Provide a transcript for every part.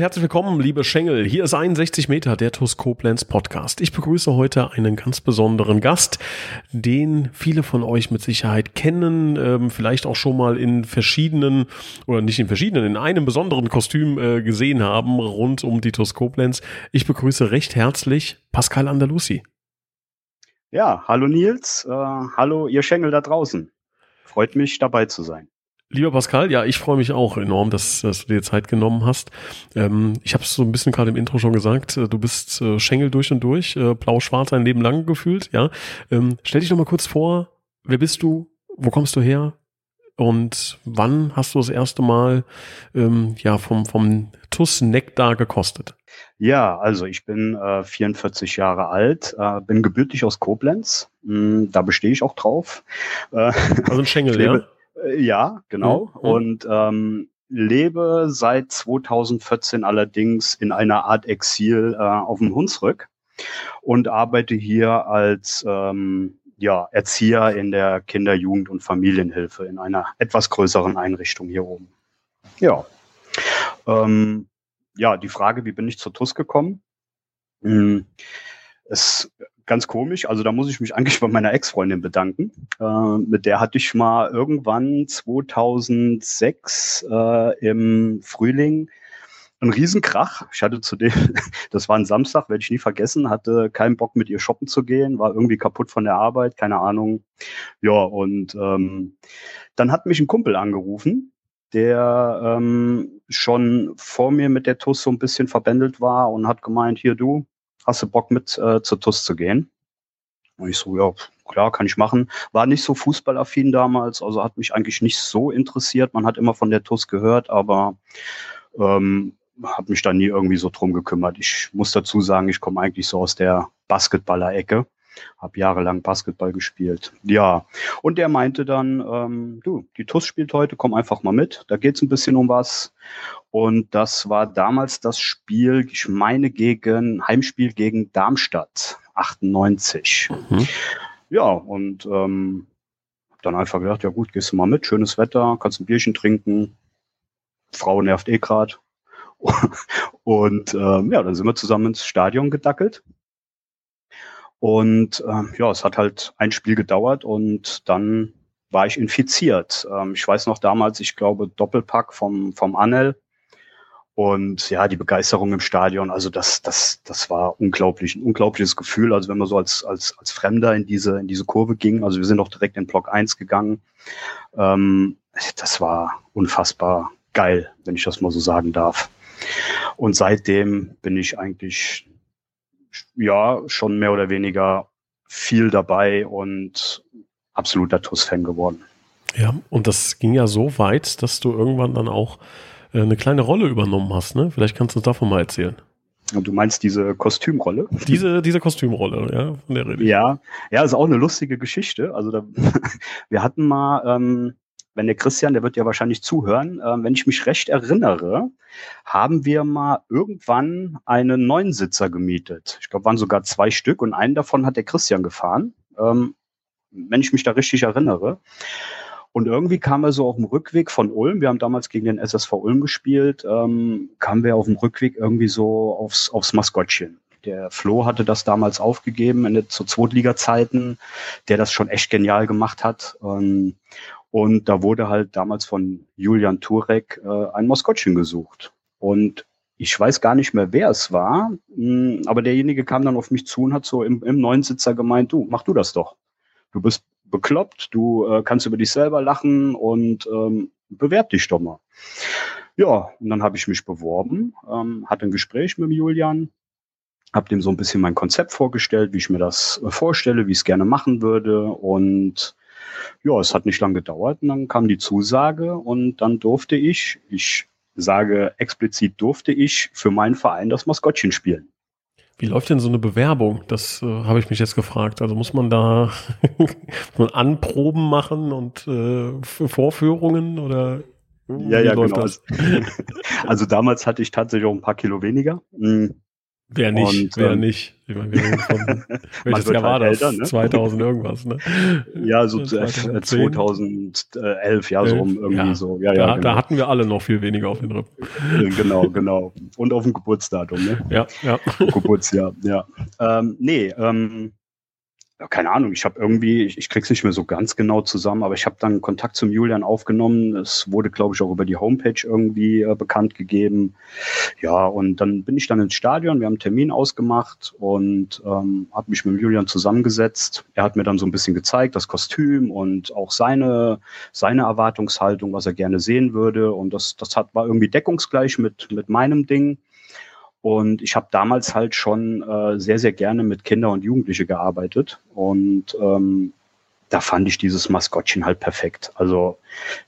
Herzlich willkommen, liebe Schengel. Hier ist 61 Meter, der TUS Koblenz Podcast. Ich begrüße heute einen ganz besonderen Gast, den viele von euch mit Sicherheit kennen, ähm, vielleicht auch schon mal in verschiedenen, oder nicht in verschiedenen, in einem besonderen Kostüm äh, gesehen haben, rund um die TUS Koblenz. Ich begrüße recht herzlich Pascal Andalusi. Ja, hallo Nils, äh, hallo ihr Schengel da draußen. Freut mich, dabei zu sein. Lieber Pascal, ja, ich freue mich auch enorm, dass, dass du dir Zeit genommen hast. Ähm, ich habe es so ein bisschen gerade im Intro schon gesagt, äh, du bist äh, Schengel durch und durch, äh, blau-schwarz ein Leben lang gefühlt, ja. Ähm, stell dich doch mal kurz vor, wer bist du, wo kommst du her und wann hast du das erste Mal ähm, ja vom, vom TUS Nektar gekostet? Ja, also ich bin äh, 44 Jahre alt, äh, bin gebürtig aus Koblenz, mm, da bestehe ich auch drauf. Äh, also ein Schengel, ja? Äh, ja, genau. Mhm. Und ähm, lebe seit 2014 allerdings in einer Art Exil äh, auf dem Hunsrück und arbeite hier als ähm, ja, Erzieher in der Kinder-, Jugend- und Familienhilfe in einer etwas größeren Einrichtung hier oben. Ja. Ähm, ja, die Frage, wie bin ich zur TUS gekommen? Hm, es ganz komisch. Also da muss ich mich eigentlich bei meiner Ex-Freundin bedanken. Äh, mit der hatte ich mal irgendwann 2006 äh, im Frühling einen Riesenkrach. Ich hatte zudem, das war ein Samstag, werde ich nie vergessen, hatte keinen Bock mit ihr shoppen zu gehen, war irgendwie kaputt von der Arbeit, keine Ahnung. Ja, und ähm, dann hat mich ein Kumpel angerufen, der ähm, schon vor mir mit der TUS so ein bisschen verbändelt war und hat gemeint, hier du, hast du Bock mit äh, zur TUS zu gehen? Und ich so, ja, klar, kann ich machen. War nicht so fußballaffin damals, also hat mich eigentlich nicht so interessiert. Man hat immer von der TUS gehört, aber ähm, habe mich da nie irgendwie so drum gekümmert. Ich muss dazu sagen, ich komme eigentlich so aus der Basketballer-Ecke, habe jahrelang Basketball gespielt. Ja, und der meinte dann, ähm, du, die TUS spielt heute, komm einfach mal mit. Da geht's ein bisschen um was. Und das war damals das Spiel, ich meine, gegen Heimspiel gegen Darmstadt, 98. Mhm. Ja, und ähm, dann einfach gedacht, ja gut, gehst du mal mit, schönes Wetter, kannst ein Bierchen trinken, Frau nervt eh grad. und ähm, ja, dann sind wir zusammen ins Stadion gedackelt. Und ähm, ja, es hat halt ein Spiel gedauert und dann war ich infiziert. Ähm, ich weiß noch damals, ich glaube, Doppelpack vom, vom Anel. Und ja, die Begeisterung im Stadion, also das, das, das war unglaublich, ein unglaubliches Gefühl. Also wenn man so als, als, als Fremder in diese, in diese Kurve ging, also wir sind auch direkt in Block 1 gegangen. Ähm, das war unfassbar geil, wenn ich das mal so sagen darf. Und seitdem bin ich eigentlich, ja, schon mehr oder weniger viel dabei und absoluter TUS-Fan geworden. Ja, und das ging ja so weit, dass du irgendwann dann auch äh, eine kleine Rolle übernommen hast, ne? Vielleicht kannst du davon mal erzählen. Du meinst diese Kostümrolle? Diese, diese Kostümrolle, ja, von der Rede. Ja, ja, ist auch eine lustige Geschichte. Also da, wir hatten mal, ähm, wenn der Christian, der wird ja wahrscheinlich zuhören, äh, wenn ich mich recht erinnere, haben wir mal irgendwann einen Neunsitzer gemietet. Ich glaube, waren sogar zwei Stück und einen davon hat der Christian gefahren. Ähm, wenn ich mich da richtig erinnere. Und irgendwie kam er so auf dem Rückweg von Ulm, wir haben damals gegen den SSV Ulm gespielt, ähm, kamen wir auf dem Rückweg irgendwie so aufs, aufs Maskottchen. Der Flo hatte das damals aufgegeben in der, zu Zweitliga-Zeiten, der das schon echt genial gemacht hat. Ähm, und da wurde halt damals von Julian Turek äh, ein Maskottchen gesucht. Und ich weiß gar nicht mehr, wer es war, mh, hm, aber derjenige kam dann auf mich zu und hat so im, im neuen Sitzer gemeint, du, mach du das doch. Du bist bekloppt, du äh, kannst über dich selber lachen und ähm, bewerb dich doch mal. Ja, und dann habe ich mich beworben, ähm, hatte ein Gespräch mit dem Julian, habe dem so ein bisschen mein Konzept vorgestellt, wie ich mir das äh, vorstelle, wie ich es gerne machen würde und ja, es hat nicht lange gedauert und dann kam die Zusage und dann durfte ich, ich sage explizit durfte ich für meinen Verein das Maskottchen spielen. Wie läuft denn so eine Bewerbung? Das äh, habe ich mich jetzt gefragt. Also muss man da so Anproben machen und äh, Vorführungen oder? Ja, ja, genau. Das? Also damals hatte ich tatsächlich auch ein paar Kilo weniger. Wer nicht, und, wer ähm, nicht. Ich meine, wir von, welches Jahr war halt das? Älter, ne? 2000 irgendwas, ne? Ja, so 2010. 2011, ja, so um irgendwie ja, so. Ja, ja, da, genau. da hatten wir alle noch viel weniger auf den Rippen. Genau, genau. Und auf dem Geburtsdatum, ne? Ja, ja. Geburtsjahr, ja. Ähm, nee, ähm, ja, keine Ahnung, ich habe irgendwie, ich, ich krieg's nicht mehr so ganz genau zusammen, aber ich habe dann Kontakt zum Julian aufgenommen. Es wurde, glaube ich, auch über die Homepage irgendwie äh, bekannt gegeben. Ja, und dann bin ich dann ins Stadion, wir haben einen Termin ausgemacht und ähm, habe mich mit Julian zusammengesetzt. Er hat mir dann so ein bisschen gezeigt, das Kostüm und auch seine, seine Erwartungshaltung, was er gerne sehen würde. Und das, das hat, war irgendwie deckungsgleich mit, mit meinem Ding. Und ich habe damals halt schon äh, sehr, sehr gerne mit Kinder und Jugendliche gearbeitet. Und ähm, da fand ich dieses Maskottchen halt perfekt. Also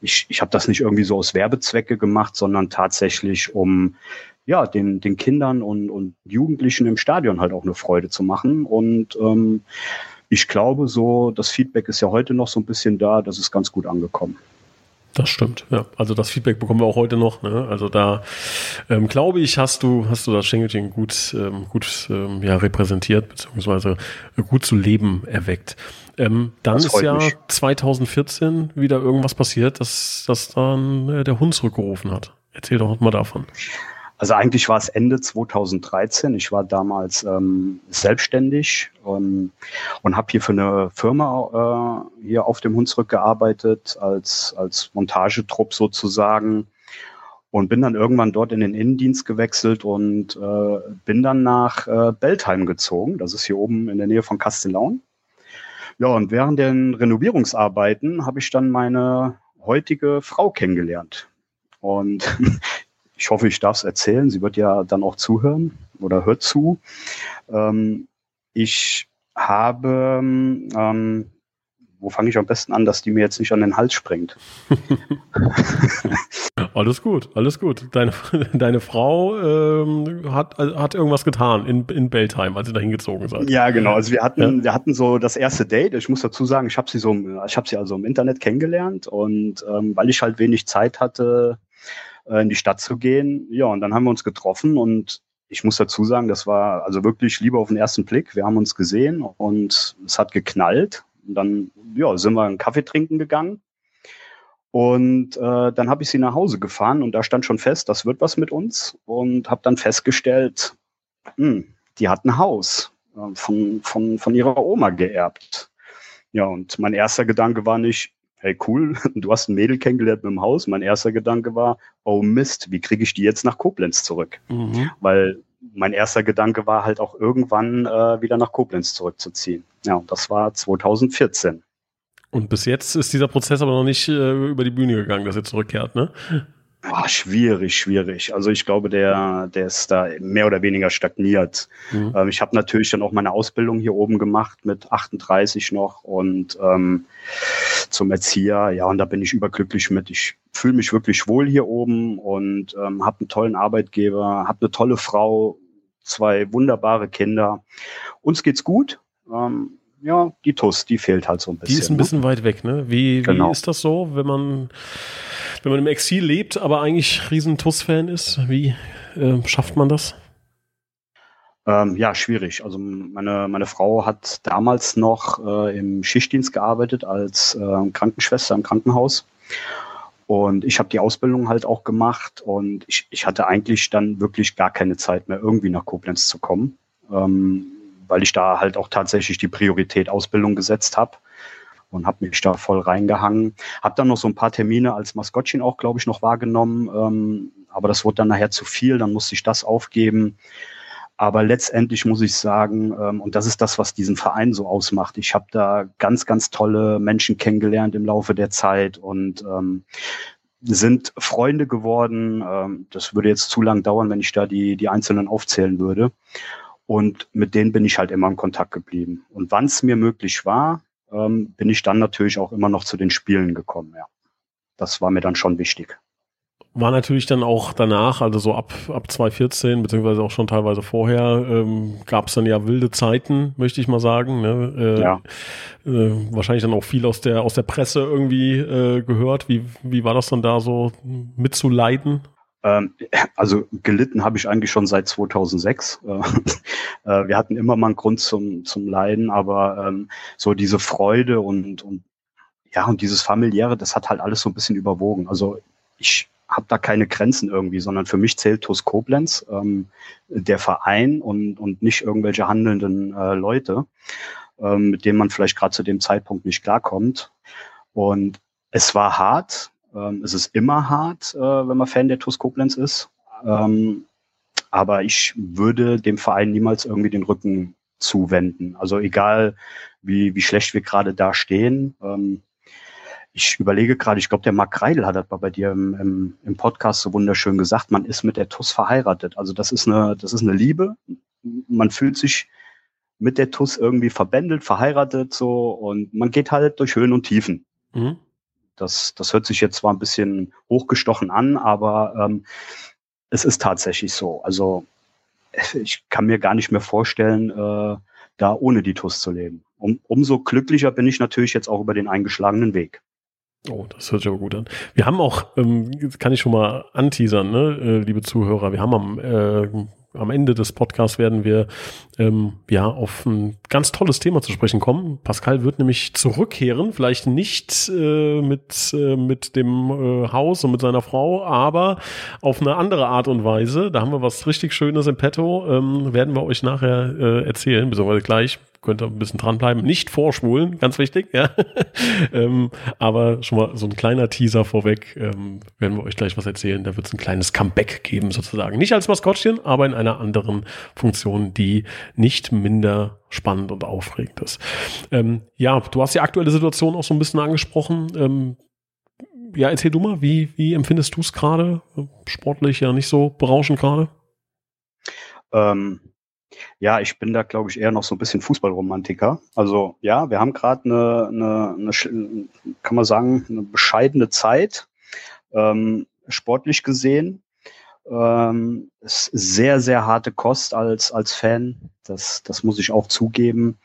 ich, ich habe das nicht irgendwie so aus Werbezwecke gemacht, sondern tatsächlich, um ja, den, den Kindern und, und Jugendlichen im Stadion halt auch eine Freude zu machen. Und ähm, ich glaube so, das Feedback ist ja heute noch so ein bisschen da, das ist ganz gut angekommen. Das stimmt, ja. Also das Feedback bekommen wir auch heute noch. Ne? Also da ähm, glaube ich, hast du, hast du das Schengelchen gut, ähm, gut ähm, ja, repräsentiert, beziehungsweise gut zu Leben erweckt. Ähm, dann ist ja mich. 2014 wieder irgendwas passiert, dass, dass dann äh, der Hund zurückgerufen hat. Erzähl doch mal davon. Also eigentlich war es Ende 2013. Ich war damals ähm, selbstständig ähm, und habe hier für eine Firma äh, hier auf dem Hunsrück gearbeitet, als, als Montagetrupp sozusagen. Und bin dann irgendwann dort in den Innendienst gewechselt und äh, bin dann nach äh, Beltheim gezogen. Das ist hier oben in der Nähe von Castellaun. Ja, und während den Renovierungsarbeiten habe ich dann meine heutige Frau kennengelernt. Und ich hoffe, ich darf es erzählen. Sie wird ja dann auch zuhören oder hört zu. Ähm, ich habe, ähm, wo fange ich am besten an, dass die mir jetzt nicht an den Hals springt? alles gut, alles gut. Deine, deine Frau ähm, hat, hat irgendwas getan in, in Beltheim, als ihr da hingezogen seid. Ja, genau. Also wir hatten, ja. wir hatten so das erste Date. Ich muss dazu sagen, ich habe sie so, ich habe sie also im Internet kennengelernt und ähm, weil ich halt wenig Zeit hatte, äh, in die Stadt zu gehen. Ja, und dann haben wir uns getroffen und ich muss dazu sagen, das war also wirklich Liebe auf den ersten Blick. Wir haben uns gesehen und es hat geknallt. Und dann ja, sind wir einen Kaffee trinken gegangen. Und äh, dann habe ich sie nach Hause gefahren und da stand schon fest, das wird was mit uns. Und habe dann festgestellt, mh, hm, die hat ein Haus äh, von, von, von ihrer Oma geerbt. Ja, und mein erster Gedanke war nicht, hey cool, du hast ein Mädel kennengelernt mit dem Haus. Mein erster Gedanke war, oh Mist, wie kriege ich die jetzt nach Koblenz zurück? Mhm. Weil mein erster Gedanke war halt auch irgendwann äh, wieder nach Koblenz zurückzuziehen. Ja, und das war 2014. Und bis jetzt ist dieser Prozess aber noch nicht äh, über die Bühne gegangen, dass er zurückkehrt, ne? Boah, schwierig, schwierig. Also ich glaube, der, der ist da mehr oder weniger stagniert. Mhm. Ähm, ich habe natürlich dann auch meine Ausbildung hier oben gemacht mit 38 noch und ähm, zum Erzieher. Ja, und da bin ich überglücklich mit. Ich fühle mich wirklich wohl hier oben und ähm, habe einen tollen Arbeitgeber, habe eine tolle Frau, zwei wunderbare Kinder. Uns geht's gut. Ähm, ja, die TUS, die fehlt halt so ein bisschen. Die ist ein bisschen ne? weit weg, ne? Wie, genau. wie ist das so, wenn man, wenn man im Exil lebt, aber eigentlich riesen TUS-Fan ist? Wie äh, schafft man das? Ähm, ja, schwierig. Also meine, meine Frau hat damals noch äh, im Schichtdienst gearbeitet als äh, Krankenschwester im Krankenhaus. Und ich habe die Ausbildung halt auch gemacht und ich, ich hatte eigentlich dann wirklich gar keine Zeit mehr, irgendwie nach Koblenz zu kommen. Ähm, weil ich da halt auch tatsächlich die Priorität Ausbildung gesetzt habe und habe mich da voll reingehangen. Habe dann noch so ein paar Termine als Maskottchen auch, glaube ich, noch wahrgenommen, ähm, aber das wurde dann nachher zu viel, dann musste ich das aufgeben. Aber letztendlich muss ich sagen, ähm, und das ist das, was diesen Verein so ausmacht. Ich habe da ganz, ganz tolle Menschen kennengelernt im Laufe der Zeit und ähm, sind Freunde geworden. Ähm, das würde jetzt zu lang dauern, wenn ich da die, die Einzelnen aufzählen würde. Und mit denen bin ich halt immer in Kontakt geblieben. Und wann es mir möglich war, ähm, bin ich dann natürlich auch immer noch zu den Spielen gekommen, ja. Das war mir dann schon wichtig. war natürlich dann auch danach, also so ab, ab 2014, beziehungsweise auch schon teilweise vorher, ähm, gab es dann ja wilde Zeiten, möchte ich mal sagen. Ne? Äh, ja. Äh, wahrscheinlich dann auch viel aus der, aus der Presse irgendwie äh, gehört. Wie, wie war das dann da so mitzuleiden? Ähm, also gelitten habe ich eigentlich schon seit 2006. Äh, wir hatten immer mal einen Grund zum, zum Leiden, aber ähm, so diese Freude und, und ja, und dieses familiäre, das hat halt alles so ein bisschen überwogen. Also ich habe da keine Grenzen irgendwie, sondern für mich zählt TUS Koblenz, ähm, der Verein und, und nicht irgendwelche handelnden äh, Leute, ähm, mit denen man vielleicht gerade zu dem Zeitpunkt nicht klarkommt. Und es war hart. Ähm, es ist immer hart, äh, wenn man Fan der TUS Koblenz ist. Ähm, aber ich würde dem Verein niemals irgendwie den Rücken zuwenden. Also egal, wie, wie schlecht wir gerade da stehen. Ähm, ich überlege gerade, ich glaube, der Marc Kreidel hat das bei dir im, im, im Podcast so wunderschön gesagt, man ist mit der TUS verheiratet. Also das ist eine, das ist eine Liebe. Man fühlt sich mit der TUS irgendwie verbändelt, verheiratet so und man geht halt durch Höhen und Tiefen. Mhm. Das, das hört sich jetzt zwar ein bisschen hochgestochen an, aber ähm, es ist tatsächlich so. Also ich kann mir gar nicht mehr vorstellen, äh, da ohne die TUS zu leben. Um, umso glücklicher bin ich natürlich jetzt auch über den eingeschlagenen Weg. Oh, das hört sich aber gut an. Wir haben auch, ähm, kann ich schon mal anteasern, ne, äh, liebe Zuhörer, wir haben am, äh, am Ende des Podcasts werden wir ähm, ja auf ein ganz tolles Thema zu sprechen kommen. Pascal wird nämlich zurückkehren, vielleicht nicht äh, mit, äh, mit dem äh, Haus und mit seiner Frau, aber auf eine andere Art und Weise. Da haben wir was richtig Schönes im Petto, ähm, werden wir euch nachher äh, erzählen, beziehungsweise gleich könnt ihr ein bisschen dranbleiben. Nicht vorschwulen, ganz wichtig, ja. ähm, aber schon mal so ein kleiner Teaser vorweg, ähm, werden wir euch gleich was erzählen. Da wird es ein kleines Comeback geben, sozusagen. Nicht als Maskottchen, aber in einer anderen Funktion, die nicht minder spannend und aufregend ist. Ähm, ja, du hast die aktuelle Situation auch so ein bisschen angesprochen. Ähm, ja, erzähl du mal, wie, wie empfindest du es gerade? Sportlich ja nicht so berauschend gerade? Ähm, ja, ich bin da, glaube ich, eher noch so ein bisschen Fußballromantiker. Also ja, wir haben gerade eine, eine, eine, kann man sagen, eine bescheidene Zeit, ähm, sportlich gesehen. Ähm, ist sehr, sehr harte Kost als, als Fan. Das, das muss ich auch zugeben.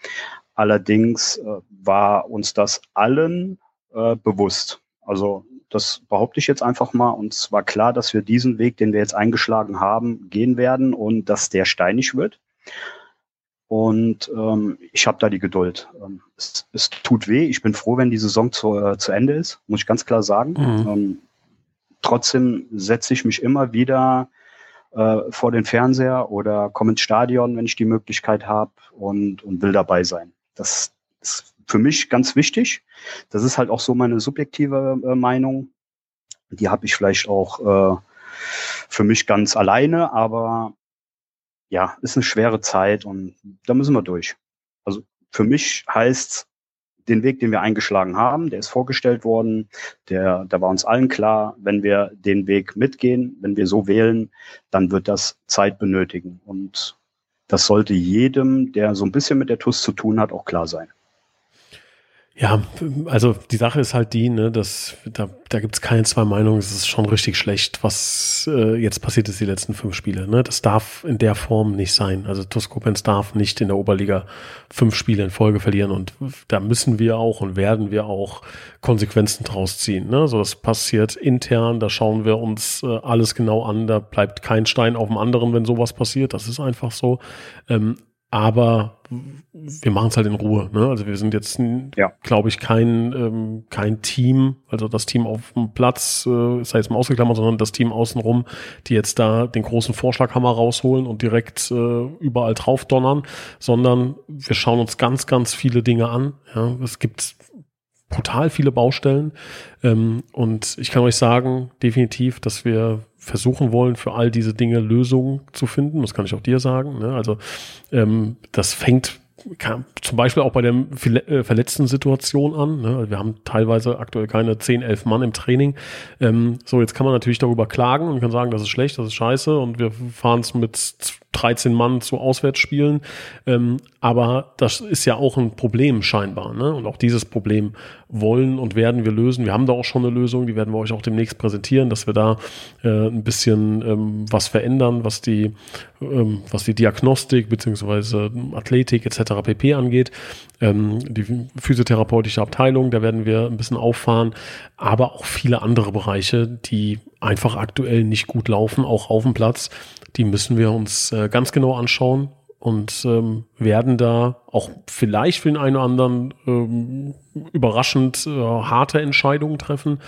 Allerdings äh, war uns das allen äh, bewusst. Also das behaupte ich jetzt einfach mal. Und es war klar, dass wir diesen Weg, den wir jetzt eingeschlagen haben, gehen werden und dass der steinig wird. Und ähm, ich habe da die Geduld. Ähm, es, es, tut weh. Ich bin froh, wenn die Saison zu, äh, zu Ende ist, muss ich ganz klar sagen. Mhm. Ähm, trotzdem setze ich mich immer wieder äh, vor den Fernseher oder komme ins Stadion, wenn ich die Möglichkeit habe und, und will dabei sein. Das ist für mich ganz wichtig. Das ist halt auch so meine subjektive äh, Meinung. Die habe ich vielleicht auch äh, für mich ganz alleine, aber ja, ist eine schwere Zeit und da müssen wir durch. Also für mich heißt den Weg, den wir eingeschlagen haben, der ist vorgestellt worden, der, da war uns allen klar, wenn wir den Weg mitgehen, wenn wir so wählen, dann wird das Zeit benötigen. Und das sollte jedem, der so ein bisschen mit der TUS zu tun hat, auch klar sein. Ja, also die Sache ist halt die, ne, dass da, da gibt es keine zwei Meinungen. Es ist schon richtig schlecht, was äh, jetzt passiert ist die letzten fünf Spiele. Ne? Das darf in der Form nicht sein. Also Tuskopens darf nicht in der Oberliga fünf Spiele in Folge verlieren und da müssen wir auch und werden wir auch Konsequenzen draus ziehen. Ne? So, das passiert intern, da schauen wir uns äh, alles genau an. Da bleibt kein Stein auf dem anderen, wenn sowas passiert. Das ist einfach so. Ähm, aber wir machen es halt in Ruhe. Ne? Also wir sind jetzt, ja. glaube ich, kein, ähm, kein Team, also das Team auf dem Platz, äh, sei jetzt mal ausgeklammert, sondern das Team außenrum, die jetzt da den großen Vorschlaghammer rausholen und direkt äh, überall drauf donnern, sondern wir schauen uns ganz, ganz viele Dinge an. Ja? Es gibt brutal viele Baustellen ähm, und ich kann euch sagen, definitiv, dass wir versuchen wollen, für all diese Dinge Lösungen zu finden. Das kann ich auch dir sagen. Ne? Also ähm, das fängt kann, zum Beispiel auch bei der äh, verletzten Situation an. Ne? Wir haben teilweise aktuell keine 10, 11 Mann im Training. Ähm, so, jetzt kann man natürlich darüber klagen und kann sagen, das ist schlecht, das ist scheiße und wir fahren es mit 13 Mann zu Auswärtsspielen. Ähm, aber das ist ja auch ein Problem scheinbar. Ne? Und auch dieses Problem wollen und werden wir lösen. Wir haben da auch schon eine Lösung, die werden wir euch auch demnächst präsentieren, dass wir da äh, ein bisschen ähm, was verändern, was die, ähm, was die Diagnostik beziehungsweise Athletik etc. pp angeht. Ähm, die physiotherapeutische Abteilung, da werden wir ein bisschen auffahren, aber auch viele andere Bereiche, die einfach aktuell nicht gut laufen, auch auf dem Platz. Die müssen wir uns äh, ganz genau anschauen und ähm, werden da auch vielleicht für den einen oder anderen ähm, überraschend äh, harte Entscheidungen treffen.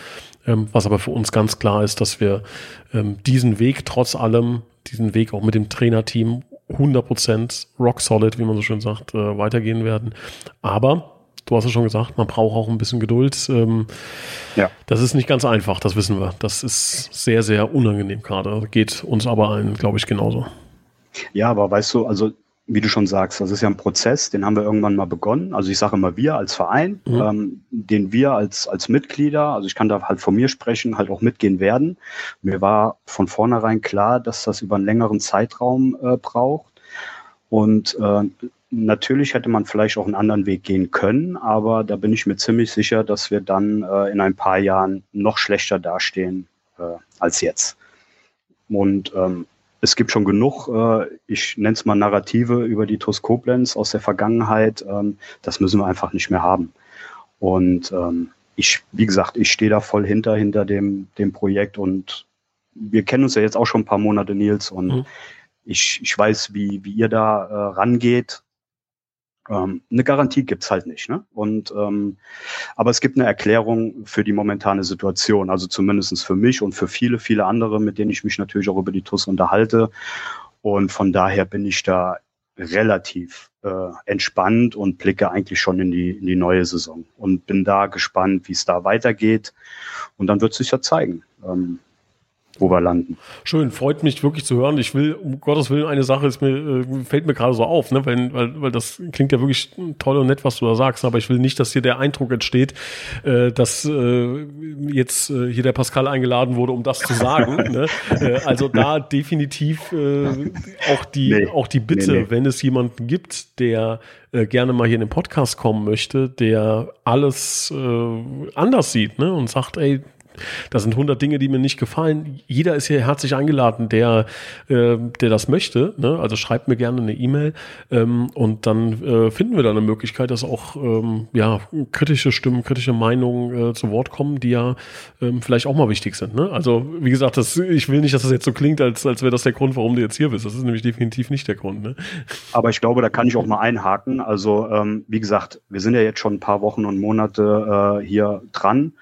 Ähm, was aber für uns ganz klar ist, dass wir ähm, diesen Weg trotz allem, diesen Weg auch mit dem Trainerteam 100% rock solid, wie man so schön sagt, äh, weitergehen werden. Aber du hast ja schon gesagt, man braucht auch ein bisschen Geduld. Ähm, ja. Das ist nicht ganz einfach, das wissen wir. Das ist sehr, sehr unangenehm gerade. Geht uns aber allen, glaube ich, genauso. Ja, aber weißt du, also wie du schon sagst, das ist ja ein Prozess, den haben wir irgendwann mal begonnen. Also ich sage immer wir als Verein, mhm. ähm, den wir als, als Mitglieder, also ich kann da halt von mir sprechen, halt auch mitgehen werden. Mir war von vornherein klar, dass das über einen längeren Zeitraum äh, braucht. Und äh, natürlich hätte man vielleicht auch einen anderen Weg gehen können, aber da bin ich mir ziemlich sicher, dass wir dann äh, in ein paar Jahren noch schlechter dastehen äh, als jetzt. Und ähm, es gibt schon genug, äh, ich nenne es mal Narrative über die TUS Koblenz aus der Vergangenheit. Ähm, das müssen wir einfach nicht mehr haben. Und ähm, ich, wie gesagt, ich stehe da voll hinter, hinter dem, dem Projekt und wir kennen uns ja jetzt auch schon ein paar Monate, Nils, und mhm. ich, ich weiß, wie, wie ihr da äh, rangeht ähm, eine Garantie gibt's halt nicht. Ne? Und ähm, aber es gibt eine Erklärung für die momentane Situation, also zumindestens für mich und für viele, viele andere, mit denen ich mich natürlich auch über die TUS unterhalte. Und von daher bin ich da relativ äh, entspannt und blicke eigentlich schon in die, in die neue Saison und bin da gespannt, wie es da weitergeht. Und dann wird sich ja zeigen. Ähm, wo wir landen. Schön, freut mich wirklich zu hören. Ich will, um Gottes Willen, eine Sache ist mir, äh, fällt mir gerade so auf, ne? weil, weil, weil das klingt ja wirklich toll und nett, was du da sagst, aber ich will nicht, dass hier der Eindruck entsteht, äh, dass äh, jetzt äh, hier der Pascal eingeladen wurde, um das zu sagen. ne? äh, also da definitiv äh, auch die, nee. auch die Bitte, nee, nee. wenn es jemanden gibt, der äh, gerne mal hier in den Podcast kommen möchte, der alles äh, anders sieht ne? und sagt, ey, das sind 100 Dinge, die mir nicht gefallen. Jeder ist hier herzlich eingeladen, der, äh, der das möchte. Ne? Also schreibt mir gerne eine E-Mail ähm, und dann äh, finden wir da eine Möglichkeit, dass auch ähm, ja, kritische Stimmen, kritische Meinungen äh, zu Wort kommen, die ja ähm, vielleicht auch mal wichtig sind. Ne? Also wie gesagt, das, ich will nicht, dass das jetzt so klingt, als, als wäre das der Grund, warum du jetzt hier bist. Das ist nämlich definitiv nicht der Grund. Ne? Aber ich glaube, da kann ich auch mal einhaken. Also ähm, wie gesagt, wir sind ja jetzt schon ein paar Wochen und Monate äh, hier dran.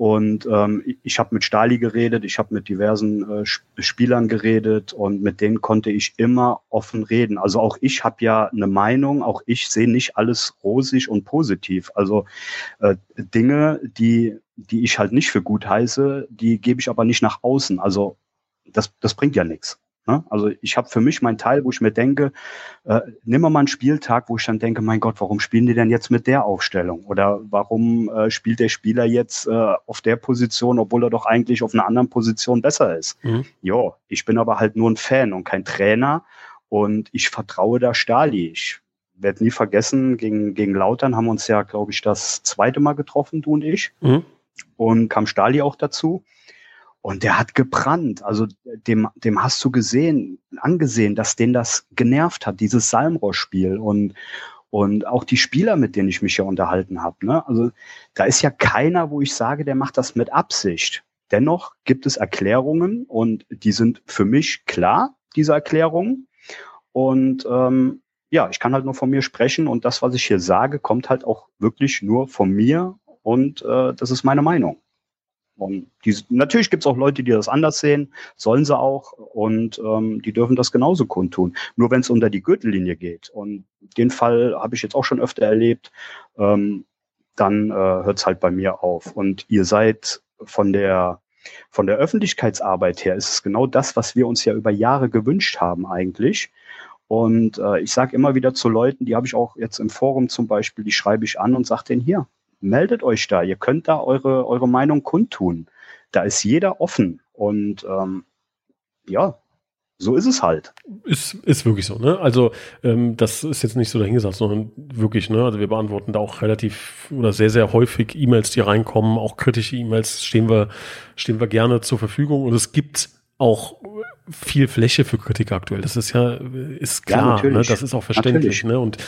Und ähm, ich habe mit Stali geredet, ich habe mit diversen äh, Spielern geredet und mit denen konnte ich immer offen reden. Also auch ich habe ja eine Meinung, auch ich sehe nicht alles rosig und positiv. Also äh, Dinge, die, die ich halt nicht für gut heiße, die gebe ich aber nicht nach außen. Also das, das bringt ja nichts. Ne? Also ich habe für mich meinen Teil, wo ich mir denke, äh, nimm mal einen Spieltag, wo ich dann denke, mein Gott, warum spielen die denn jetzt mit der Aufstellung? Oder warum äh, spielt der Spieler jetzt äh, auf der Position, obwohl er doch eigentlich auf einer anderen Position besser ist? Mhm. Jo, ich bin aber halt nur ein Fan und kein Trainer und ich vertraue da Stali. Ich werde nie vergessen, gegen, gegen Lautern haben wir uns ja, glaube ich, das zweite Mal getroffen, du und ich. Mhm. Und kam Stali auch dazu. Und der hat gebrannt. Also dem, dem hast du gesehen, angesehen, dass den das genervt hat, dieses Salmrohr-Spiel. Und, und auch die Spieler, mit denen ich mich ja unterhalten habe. Ne? Also da ist ja keiner, wo ich sage, der macht das mit Absicht. Dennoch gibt es Erklärungen und die sind für mich klar, diese Erklärungen. Und ähm, ja, ich kann halt nur von mir sprechen und das, was ich hier sage, kommt halt auch wirklich nur von mir und äh, das ist meine Meinung. Und die, natürlich gibt es auch Leute, die das anders sehen, sollen sie auch, und ähm, die dürfen das genauso kundtun. Nur wenn es unter die Gürtellinie geht, und den Fall habe ich jetzt auch schon öfter erlebt, ähm, dann äh, hört es halt bei mir auf. Und ihr seid von der von der Öffentlichkeitsarbeit her ist es genau das, was wir uns ja über Jahre gewünscht haben eigentlich. Und äh, ich sage immer wieder zu Leuten, die habe ich auch jetzt im Forum zum Beispiel, die schreibe ich an und sage denen hier, meldet euch da. Ihr könnt da eure, eure Meinung kundtun. Da ist jeder offen. Und ähm, ja, so ist es halt. Ist, ist wirklich so, ne? Also ähm, das ist jetzt nicht so dahingesagt, sondern wirklich, ne? Also wir beantworten da auch relativ oder sehr, sehr häufig E-Mails, die reinkommen, auch kritische E-Mails stehen wir, stehen wir gerne zur Verfügung und es gibt auch viel Fläche für Kritik aktuell. Das ist ja, ist klar, ja, ne? das ist auch verständlich. Ne? Und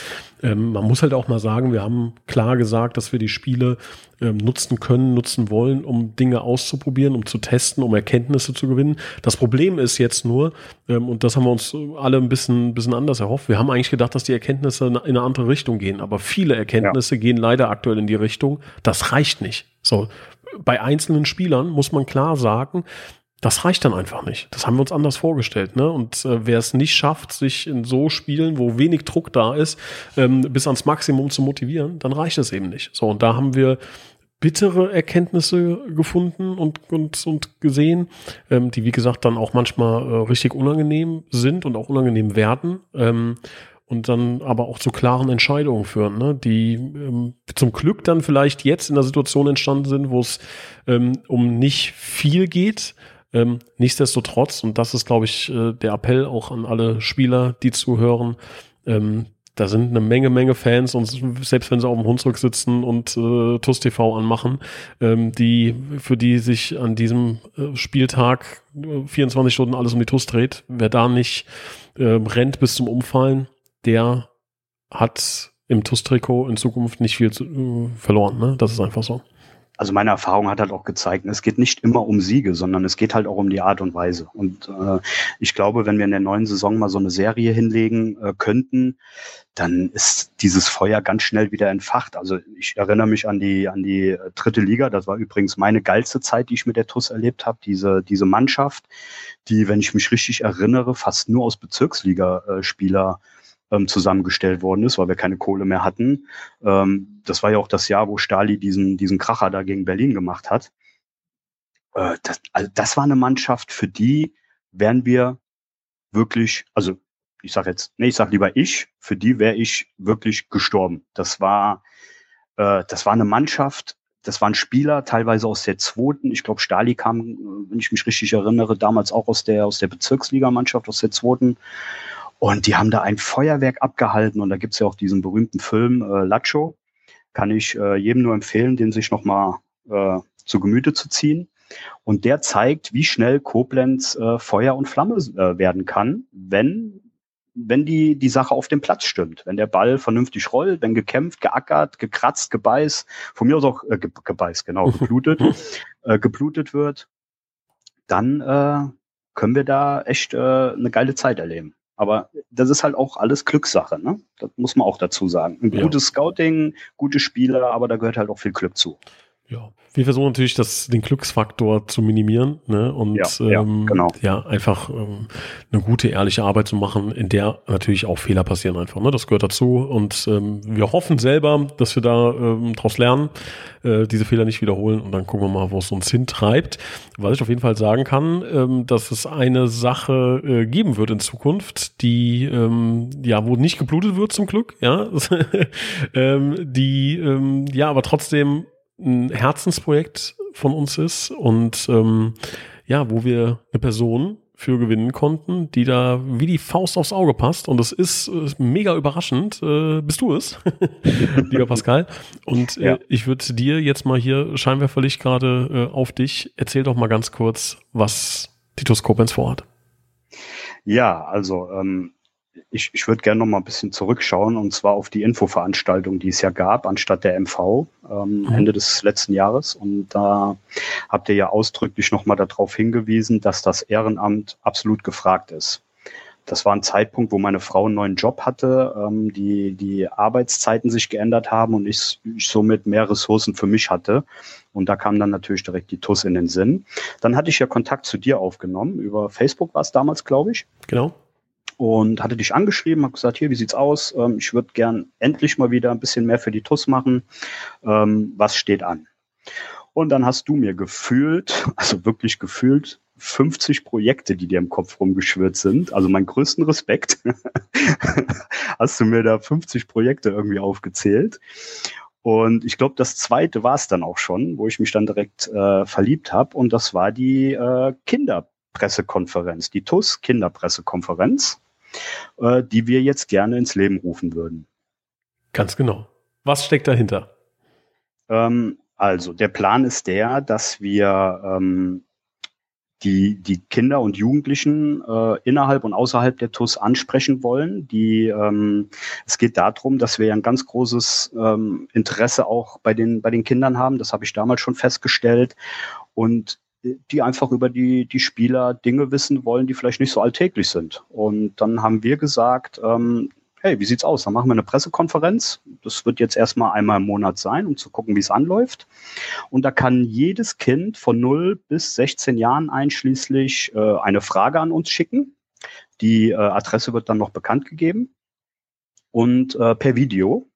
ähm, man muss halt auch mal sagen, wir haben klar gesagt, dass wir die Spiele ähm, nutzen können, nutzen wollen, um Dinge auszuprobieren, um zu testen, um Erkenntnisse zu gewinnen. Das Problem ist jetzt nur, ähm, und das haben wir uns alle ein bisschen, bisschen anders erhofft, wir haben eigentlich gedacht, dass die Erkenntnisse in eine andere Richtung gehen, aber viele Erkenntnisse ja. gehen leider aktuell in die Richtung, das reicht nicht. So, bei einzelnen Spielern muss man klar sagen, das reicht dann einfach nicht. Das haben wir uns anders vorgestellt. Ne? Und äh, wer es nicht schafft, sich in so Spielen, wo wenig Druck da ist, ähm, bis ans Maximum zu motivieren, dann reicht es eben nicht. So, und da haben wir bittere Erkenntnisse gefunden und, und, und gesehen, ähm, die, wie gesagt, dann auch manchmal äh, richtig unangenehm sind und auch unangenehm werden. Ähm, und dann aber auch zu klaren Entscheidungen führen, ne? die ähm, zum Glück dann vielleicht jetzt in der Situation entstanden sind, wo es ähm, um nicht viel geht, ähm, nichtsdestotrotz, und das ist, glaube ich, äh, der Appell auch an alle Spieler, die zuhören, ähm, da sind eine Menge, Menge Fans und selbst wenn sie auf dem Hunsrück sitzen und äh, TUS TV anmachen, ähm, die, für die sich an diesem äh, Spieltag äh, 24 Stunden alles um die TUS dreht, wer da nicht äh, rennt bis zum Umfallen, der hat im TUS-Trikot in Zukunft nicht viel zu, äh, verloren. Ne? Das ist einfach so also meine Erfahrung hat halt auch gezeigt, es geht nicht immer um Siege, sondern es geht halt auch um die Art und Weise. Und äh, ich glaube, wenn wir in der neuen Saison mal so eine Serie hinlegen äh, könnten, dann ist dieses Feuer ganz schnell wieder entfacht. Also ich erinnere mich an die an die äh, dritte Liga. Das war übrigens meine geilste Zeit, die ich mit der TUS erlebt habe. Diese diese Mannschaft, die, wenn ich mich richtig erinnere, fast nur aus Bezirksligaspieler äh, ähm, zusammengestellt worden ist, weil wir keine Kohle mehr hatten. Ähm, das war ja auch das Jahr, wo Stali diesen, diesen Kracher da gegen Berlin gemacht hat. Äh, das, also das war eine Mannschaft, für die wären wir wirklich, also ich sage jetzt, nee, ich sage lieber ich, für die wäre ich wirklich gestorben. Das war, äh, das war eine Mannschaft, das waren Spieler, teilweise aus der zweiten. Ich glaube, Stali kam, wenn ich mich richtig erinnere, damals auch aus der, aus der Bezirksligamannschaft, aus der zweiten. Und die haben da ein Feuerwerk abgehalten. Und da gibt's ja auch diesen berühmten Film äh, Lacho. Kann ich äh, jedem nur empfehlen, den sich nochmal äh, zu Gemüte zu ziehen. Und der zeigt, wie schnell Koblenz äh, Feuer und Flamme äh, werden kann, wenn wenn die, die Sache auf dem Platz stimmt, wenn der Ball vernünftig rollt, wenn gekämpft, geackert, gekratzt, gebeißt, von mir aus auch äh, ge gebeißt, genau, geblutet, äh, geblutet wird, dann äh, können wir da echt äh, eine geile Zeit erleben. Aber das ist halt auch alles Glückssache, ne? Das muss man auch dazu sagen. Ein gutes ja. Scouting, gute Spieler, aber da gehört halt auch viel Glück zu. Ja, wir versuchen natürlich, das, den Glücksfaktor zu minimieren ne? und ja, ähm, ja, genau. ja einfach ähm, eine gute, ehrliche Arbeit zu machen, in der natürlich auch Fehler passieren einfach. Ne? Das gehört dazu und ähm, wir hoffen selber, dass wir da ähm, daraus lernen, äh, diese Fehler nicht wiederholen und dann gucken wir mal, wo es uns hintreibt. Was ich auf jeden Fall sagen kann, ähm, dass es eine Sache äh, geben wird in Zukunft, die ähm, ja, wo nicht geblutet wird zum Glück, ja, ähm, die ähm, ja, aber trotzdem ein Herzensprojekt von uns ist und ähm, ja, wo wir eine Person für gewinnen konnten, die da wie die Faust aufs Auge passt. Und es ist, ist, mega überraschend. Äh, bist du es, lieber Pascal? Und äh, ja. ich würde dir jetzt mal hier scheinwerferlich gerade äh, auf dich. Erzähl doch mal ganz kurz, was Titus Koblenz vorhat. Ja, also ähm, ich, ich würde gerne noch mal ein bisschen zurückschauen und zwar auf die Infoveranstaltung, die es ja gab, anstatt der MV ähm, mhm. Ende des letzten Jahres. Und da habt ihr ja ausdrücklich noch mal darauf hingewiesen, dass das Ehrenamt absolut gefragt ist. Das war ein Zeitpunkt, wo meine Frau einen neuen Job hatte, ähm, die, die Arbeitszeiten sich geändert haben und ich, ich somit mehr Ressourcen für mich hatte. Und da kam dann natürlich direkt die TUS in den Sinn. Dann hatte ich ja Kontakt zu dir aufgenommen. Über Facebook war es damals, glaube ich. Genau und hatte dich angeschrieben, habe gesagt, hier, wie sieht's aus? Ähm, ich würde gern endlich mal wieder ein bisschen mehr für die TUS machen. Ähm, was steht an? Und dann hast du mir gefühlt, also wirklich gefühlt, 50 Projekte, die dir im Kopf rumgeschwirrt sind. Also mein größten Respekt. hast du mir da 50 Projekte irgendwie aufgezählt. Und ich glaube, das zweite war es dann auch schon, wo ich mich dann direkt äh, verliebt habe. Und das war die äh, Kinder Pressekonferenz, die TUS Kinderpressekonferenz, äh, die wir jetzt gerne ins Leben rufen würden. Ganz genau. Was steckt dahinter? Ähm, also der Plan ist der, dass wir ähm, die, die Kinder und Jugendlichen äh, innerhalb und außerhalb der TUS ansprechen wollen. Die, ähm, es geht darum, dass wir ein ganz großes ähm, Interesse auch bei den, bei den Kindern haben. Das habe ich damals schon festgestellt. Und die einfach über die, die Spieler Dinge wissen wollen, die vielleicht nicht so alltäglich sind. Und dann haben wir gesagt, ähm, hey, wie sieht's aus? Dann machen wir eine Pressekonferenz. Das wird jetzt erstmal einmal im Monat sein, um zu gucken, wie es anläuft. Und da kann jedes Kind von 0 bis 16 Jahren einschließlich äh, eine Frage an uns schicken. Die äh, Adresse wird dann noch bekannt gegeben und äh, per Video.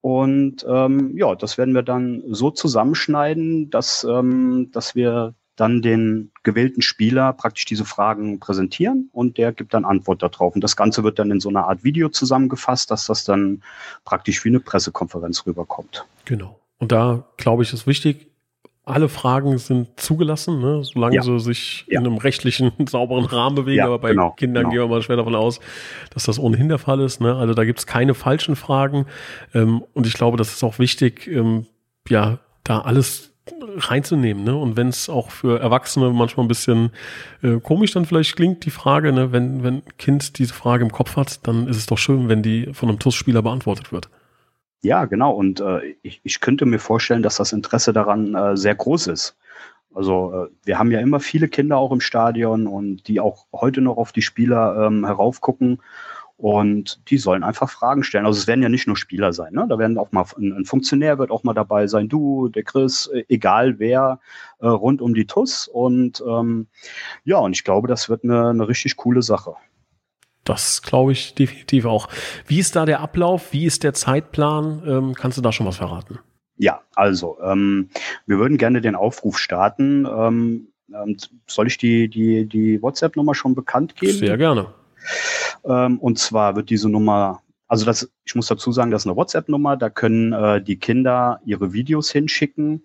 Und ähm, ja, das werden wir dann so zusammenschneiden, dass, ähm, dass wir dann den gewählten Spieler praktisch diese Fragen präsentieren und der gibt dann Antwort darauf. Und das Ganze wird dann in so einer Art Video zusammengefasst, dass das dann praktisch wie eine Pressekonferenz rüberkommt. Genau. Und da glaube ich, ist wichtig, alle Fragen sind zugelassen, ne? solange ja. sie sich ja. in einem rechtlichen, sauberen Rahmen bewegen. Ja, Aber bei genau, Kindern genau. gehen wir mal schwer davon aus, dass das ohnehin der Fall ist. Ne? Also da gibt es keine falschen Fragen. Ähm, und ich glaube, das ist auch wichtig, ähm, ja, da alles reinzunehmen. Ne? Und wenn es auch für Erwachsene manchmal ein bisschen äh, komisch dann vielleicht klingt, die Frage, ne? wenn, wenn ein Kind diese Frage im Kopf hat, dann ist es doch schön, wenn die von einem TUS-Spieler beantwortet wird. Ja, genau. Und äh, ich, ich könnte mir vorstellen, dass das Interesse daran äh, sehr groß ist. Also äh, wir haben ja immer viele Kinder auch im Stadion und die auch heute noch auf die Spieler ähm, heraufgucken und die sollen einfach Fragen stellen. Also es werden ja nicht nur Spieler sein, ne? Da werden auch mal ein, ein Funktionär wird auch mal dabei sein, du, der Chris, äh, egal wer, äh, rund um die TUS. Und ähm, ja, und ich glaube, das wird eine, eine richtig coole Sache. Das glaube ich definitiv auch. Wie ist da der Ablauf? Wie ist der Zeitplan? Ähm, kannst du da schon was verraten? Ja, also ähm, wir würden gerne den Aufruf starten. Ähm, ähm soll ich die, die, die WhatsApp-Nummer schon bekannt geben? Sehr gerne. Ähm, und zwar wird diese Nummer also das, ich muss dazu sagen, das ist eine WhatsApp-Nummer, da können äh, die Kinder ihre Videos hinschicken.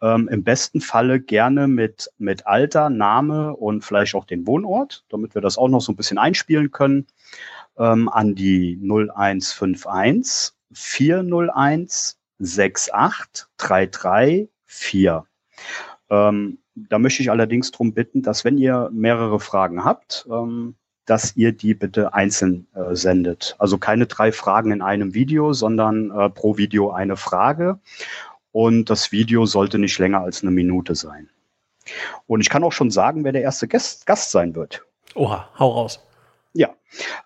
Ähm, Im besten Falle gerne mit, mit Alter, Name und vielleicht auch den Wohnort, damit wir das auch noch so ein bisschen einspielen können, ähm, an die 0151 401 68334. Ähm, da möchte ich allerdings darum bitten, dass wenn ihr mehrere Fragen habt, ähm, dass ihr die bitte einzeln äh, sendet. Also keine drei Fragen in einem Video, sondern äh, pro Video eine Frage und das Video sollte nicht länger als eine Minute sein. Und ich kann auch schon sagen, wer der erste Gast, Gast sein wird. Oha, hau raus. Ja,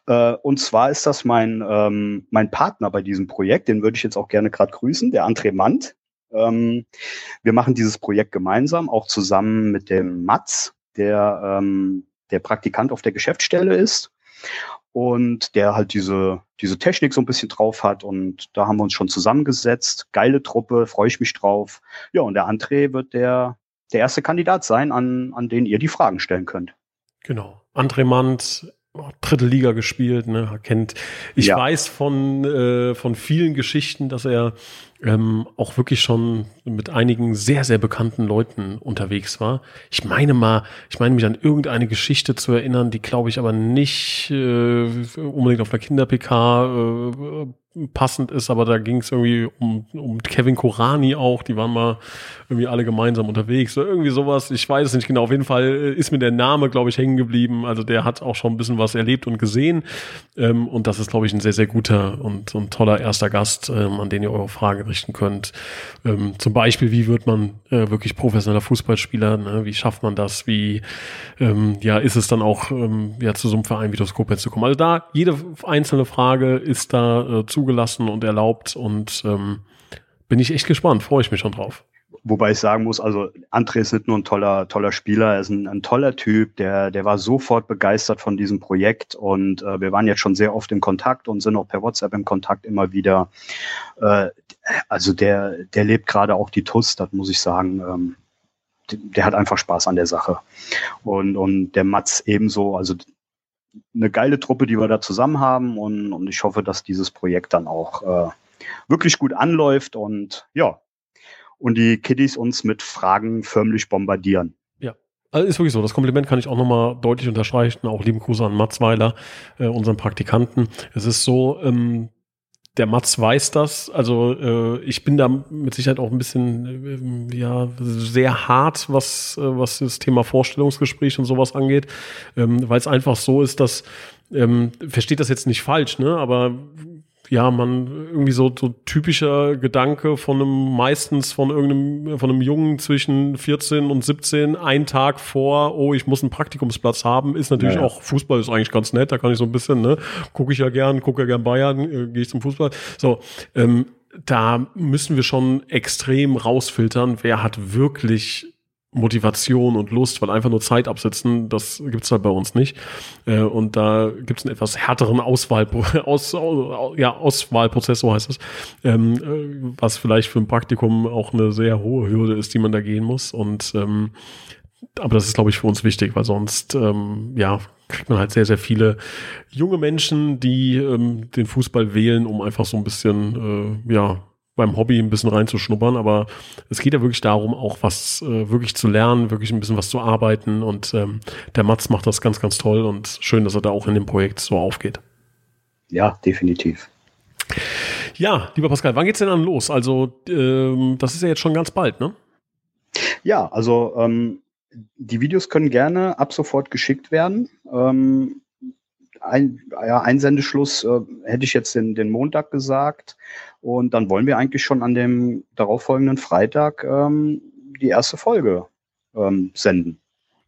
äh, und zwar ist das mein, ähm, mein Partner bei diesem Projekt, den würde ich jetzt auch gerne gerade grüßen, der André Mant. Ähm, wir machen dieses Projekt gemeinsam, auch zusammen mit dem Mats, der, ähm, der Praktikant auf der Geschäftsstelle ist und der halt diese, diese Technik so ein bisschen drauf hat. Und da haben wir uns schon zusammengesetzt. Geile Truppe, freue ich mich drauf. Ja, und der André wird der, der erste Kandidat sein, an, an den ihr die Fragen stellen könnt. Genau. André Mant, dritte Liga gespielt, ne, kennt. Ich ja. weiß von, äh, von vielen Geschichten, dass er ähm, auch wirklich schon mit einigen sehr, sehr bekannten Leuten unterwegs war. Ich meine mal, ich meine mich an irgendeine Geschichte zu erinnern, die glaube ich aber nicht äh, unbedingt auf einer Kinder-PK äh, passend ist, aber da ging es irgendwie um, um Kevin Korani auch, die waren mal irgendwie alle gemeinsam unterwegs, oder irgendwie sowas, ich weiß es nicht genau, auf jeden Fall äh, ist mir der Name, glaube ich, hängen geblieben, also der hat auch schon ein bisschen was erlebt und gesehen. Ähm, und das ist, glaube ich, ein sehr, sehr guter und, und toller erster Gast, ähm, an den ihr eure Fragen richten könnt. Ähm, zum Beispiel, wie wird man äh, wirklich professioneller Fußballspieler, ne? wie schafft man das, wie ähm, ja, ist es dann auch ähm, ja, zu so einem Verein wie das Koblenz zu kommen. Also da, jede einzelne Frage ist da äh, zugelassen und erlaubt und ähm, bin ich echt gespannt, freue ich mich schon drauf. Wobei ich sagen muss, also André ist nicht nur ein toller, toller Spieler, er ist ein, ein toller Typ, der, der war sofort begeistert von diesem Projekt und äh, wir waren jetzt schon sehr oft in Kontakt und sind auch per WhatsApp im Kontakt immer wieder. Äh, also der, der lebt gerade auch die TUS, das muss ich sagen. Ähm, der hat einfach Spaß an der Sache. Und, und der Mats ebenso, also eine geile Truppe, die wir da zusammen haben und, und ich hoffe, dass dieses Projekt dann auch äh, wirklich gut anläuft und ja, und die Kiddies uns mit Fragen förmlich bombardieren. Ja, Also ist wirklich so. Das Kompliment kann ich auch nochmal deutlich unterstreichen. Auch lieben Gruß an Mats Weiler, äh, unseren Praktikanten. Es ist so, ähm, der Mats weiß das. Also äh, ich bin da mit Sicherheit auch ein bisschen äh, ja sehr hart, was äh, was das Thema Vorstellungsgespräch und sowas angeht, ähm, weil es einfach so ist, dass ähm, versteht das jetzt nicht falsch, ne? Aber ja, man irgendwie so, so typischer Gedanke von einem, meistens von irgendeinem, von einem Jungen zwischen 14 und 17, ein Tag vor, oh, ich muss einen Praktikumsplatz haben, ist natürlich ja, ja. auch, Fußball ist eigentlich ganz nett, da kann ich so ein bisschen, ne, gucke ich ja gern, gucke ja gern Bayern, äh, gehe ich zum Fußball. So, ähm, da müssen wir schon extrem rausfiltern, wer hat wirklich Motivation und Lust, weil einfach nur Zeit absitzen, das gibt's halt bei uns nicht. Äh, und da gibt's einen etwas härteren Auswahl, aus, ja, Auswahlprozess, so heißt es, ähm, äh, was vielleicht für ein Praktikum auch eine sehr hohe Hürde ist, die man da gehen muss. Und ähm, aber das ist, glaube ich, für uns wichtig, weil sonst ähm, ja kriegt man halt sehr, sehr viele junge Menschen, die ähm, den Fußball wählen, um einfach so ein bisschen äh, ja beim Hobby ein bisschen reinzuschnuppern, aber es geht ja wirklich darum, auch was äh, wirklich zu lernen, wirklich ein bisschen was zu arbeiten und ähm, der Mats macht das ganz, ganz toll und schön, dass er da auch in dem Projekt so aufgeht. Ja, definitiv. Ja, lieber Pascal, wann geht's denn dann los? Also, ähm, das ist ja jetzt schon ganz bald, ne? Ja, also ähm, die Videos können gerne ab sofort geschickt werden. Ähm, ein, ja, Einsendeschluss äh, hätte ich jetzt den, den Montag gesagt. Und dann wollen wir eigentlich schon an dem darauffolgenden Freitag ähm, die erste Folge ähm, senden.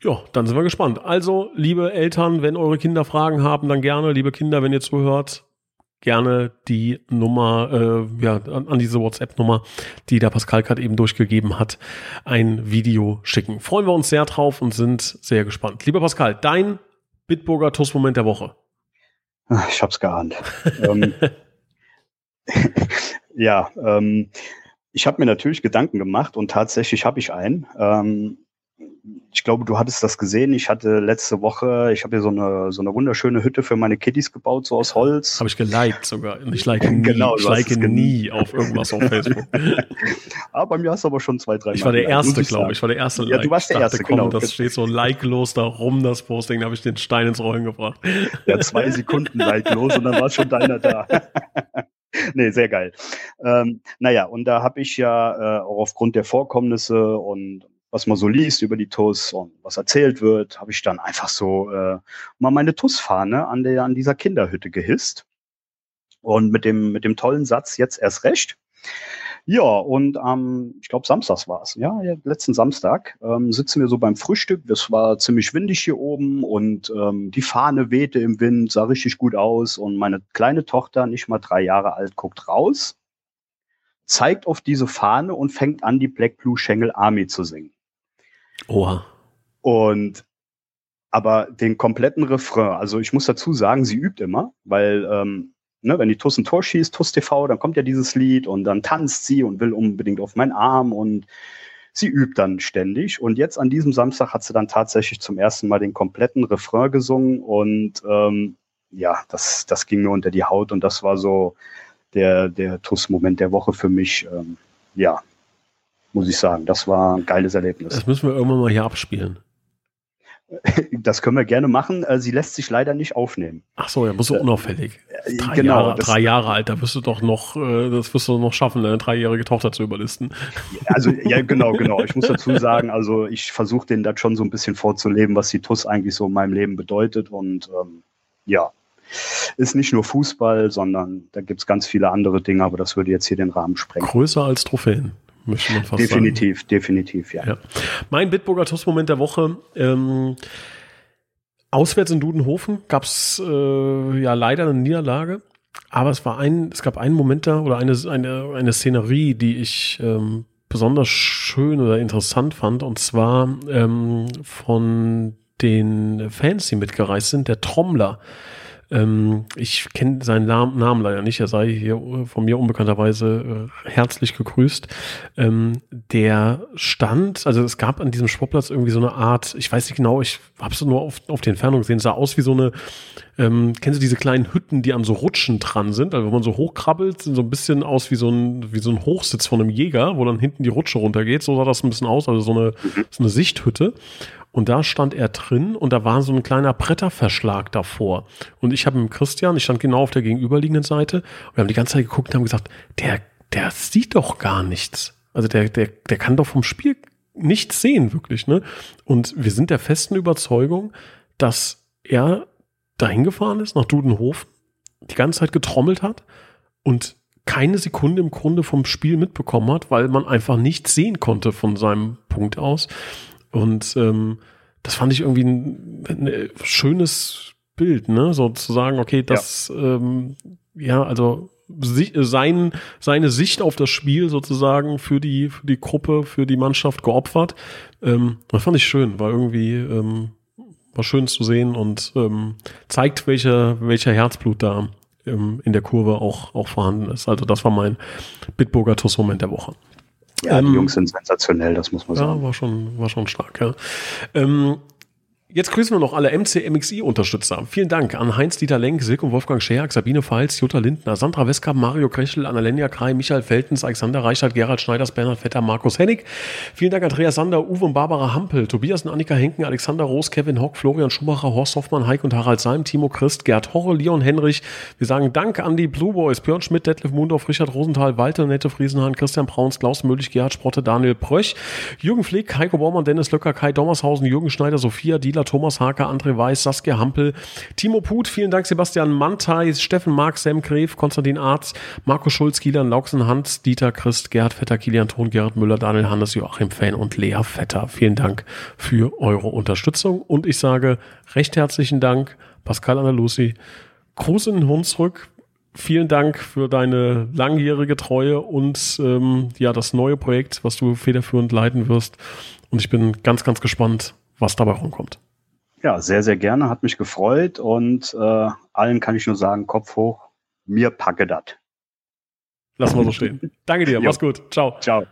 Ja, dann sind wir gespannt. Also, liebe Eltern, wenn eure Kinder Fragen haben, dann gerne, liebe Kinder, wenn ihr zuhört, gerne die Nummer, äh, ja, an, an diese WhatsApp-Nummer, die der Pascal gerade eben durchgegeben hat, ein Video schicken. Freuen wir uns sehr drauf und sind sehr gespannt. Lieber Pascal, dein Bitburger Toastmoment der Woche. Ich hab's geahnt. ähm, ja, ähm, ich habe mir natürlich Gedanken gemacht und tatsächlich habe ich einen. Ähm, ich glaube, du hattest das gesehen. Ich hatte letzte Woche, ich habe hier so eine, so eine wunderschöne Hütte für meine Kiddies gebaut, so aus Holz. Habe ich geliked sogar. Ich like nie, genau, ich like nie auf irgendwas auf Facebook. aber bei mir hast du aber schon zwei, drei Mal. Ich war der Erste, glaube ich. Ich war der Erste. Ja, like. du warst der Erste, komm, genau. Das steht so likelos da rum, das Posting. Da habe ich den Stein ins Rollen gebracht. Ja, zwei Sekunden likelos und dann war schon deiner da. nee, sehr geil. Ähm, naja, und da habe ich ja äh, auch aufgrund der Vorkommnisse und was man so liest über die TUS und was erzählt wird, habe ich dann einfach so äh, mal meine TUS-Fahne an, der, an dieser Kinderhütte gehisst. Und mit dem, mit dem tollen Satz, jetzt erst recht. Ja, und am, ähm, ich glaube, samstags war es, ja, ja, letzten Samstag, ähm, sitzen wir so beim Frühstück. Es war ziemlich windig hier oben und ähm, die Fahne wehte im Wind, sah richtig gut aus. Und meine kleine Tochter, nicht mal drei Jahre alt, guckt raus, zeigt auf diese Fahne und fängt an, die Black Blue Schengel Army zu singen. Oha. Und aber den kompletten Refrain, also ich muss dazu sagen, sie übt immer, weil ähm, ne, wenn die Tuss ein Tor schießt, Tuss TV, dann kommt ja dieses Lied und dann tanzt sie und will unbedingt auf meinen Arm und sie übt dann ständig. Und jetzt an diesem Samstag hat sie dann tatsächlich zum ersten Mal den kompletten Refrain gesungen und ähm, ja, das, das ging mir unter die Haut und das war so der, der Tuss-Moment der Woche für mich. Ähm, ja, muss ich sagen, das war ein geiles Erlebnis. Das müssen wir irgendwann mal hier abspielen. Das können wir gerne machen. Äh, sie lässt sich leider nicht aufnehmen. Ach so, ja, bist du äh, unauffällig. Drei, genau, Jahre, drei Jahre alt, da wirst du doch noch, äh, das wirst du noch schaffen, deine dreijährige Tochter zu überlisten. Also, ja, genau, genau. Ich muss dazu sagen, also ich versuche denen das schon so ein bisschen vorzuleben, was die TUS eigentlich so in meinem Leben bedeutet. Und ähm, ja, ist nicht nur Fußball, sondern da gibt es ganz viele andere Dinge, aber das würde jetzt hier den Rahmen sprengen. Größer als Trophäen möchte man fast definitiv, sagen. Definitiv, definitiv, ja. ja. Mein Bitburger Toastmoment der Woche. Ähm, auswärts in Dudenhofen gab es äh, ja leider eine Niederlage. Aber es war ein, es gab einen Moment da oder eine, eine, eine Szenerie, die ich ähm, besonders schön oder interessant fand. Und zwar ähm, von den Fans, die mitgereist sind, der Trommler. Ähm, ich kenne seinen Namen leider nicht. Er sei hier von mir unbekannterweise äh, herzlich gegrüßt. Ähm, der stand, also es gab an diesem Sportplatz irgendwie so eine Art, ich weiß nicht genau, ich habe es nur auf, auf die Entfernung gesehen, sah aus wie so eine, ähm, kennst du diese kleinen Hütten, die an so Rutschen dran sind? Also wenn man so hochkrabbelt, sind so ein bisschen aus wie so ein, wie so ein Hochsitz von einem Jäger, wo dann hinten die Rutsche runtergeht. So sah das ein bisschen aus, also so eine, so eine Sichthütte. Und da stand er drin und da war so ein kleiner Bretterverschlag davor. Und ich habe mit Christian, ich stand genau auf der gegenüberliegenden Seite, und wir haben die ganze Zeit geguckt und haben gesagt, der, der sieht doch gar nichts. Also der, der, der kann doch vom Spiel nichts sehen, wirklich, ne? Und wir sind der festen Überzeugung, dass er dahin gefahren ist, nach Dudenhofen, die ganze Zeit getrommelt hat und keine Sekunde im Grunde vom Spiel mitbekommen hat, weil man einfach nichts sehen konnte von seinem Punkt aus. Und ähm, das fand ich irgendwie ein, ein schönes Bild, ne? So zu sagen, okay, das, ja, ähm, ja also sein, seine Sicht auf das Spiel sozusagen für die, für die Gruppe, für die Mannschaft geopfert. Ähm, das fand ich schön, war irgendwie ähm, war schön zu sehen und ähm, zeigt, welcher, welcher Herzblut da ähm, in der Kurve auch, auch vorhanden ist. Also das war mein Bitburger Tuss-Moment der Woche. Ja, die ähm, Jungs sind sensationell, das muss man sagen. Ja, war schon, war schon stark, ja. Ähm, Jetzt grüßen wir noch alle MCMXI-Unterstützer. Vielen Dank an Heinz-Dieter Lenk, Silke und Wolfgang Scherk, Sabine Pfalz, Jutta Lindner, Sandra Westkamp, Mario Krechel, Annalenia Krei, Michael Feltens, Alexander Reichert, Gerhard Schneiders, Bernhard Vetter, Markus Hennig. Vielen Dank Andreas Sander, Uwe und Barbara Hampel, Tobias und Annika Henken, Alexander Roos, Kevin Hock, Florian Schumacher, Horst Hoffmann, Heik und Harald Seim, Timo Christ, Gerd Horre, Leon Henrich. Wir sagen Dank an die Blue Boys, Björn Schmidt, Detlef Mundorf, Richard Rosenthal, Walter Nette Friesenhahn, Christian Brauns, Klaus Möhlich, Gerhard Sprotte, Daniel Bröch, Jürgen Flick, Heiko Baumann, Dennis Löcker, Kai Dommershausen, Jürgen Schneider, Sophia Dieler, Thomas Haker, André Weiß, Saskia Hampel, Timo Put, vielen Dank, Sebastian Mantei, Steffen Mark, Sam Gref, Konstantin Arz, Marco Schulz, Kilian Lauksen, Hans, Dieter Christ, Gerhard Vetter, Kilian Thon, Gerhard Müller, Daniel Hannes, Joachim Fan und Lea Vetter. Vielen Dank für eure Unterstützung und ich sage recht herzlichen Dank, Pascal Andalusi. Gruß in Hunsrück. Vielen Dank für deine langjährige Treue und ähm, ja, das neue Projekt, was du federführend leiten wirst. Und ich bin ganz, ganz gespannt, was dabei rumkommt. Ja, sehr, sehr gerne. Hat mich gefreut und äh, allen kann ich nur sagen, Kopf hoch, mir packe das. Lass mal so stehen. Danke dir, mach's gut. Ciao. Ciao.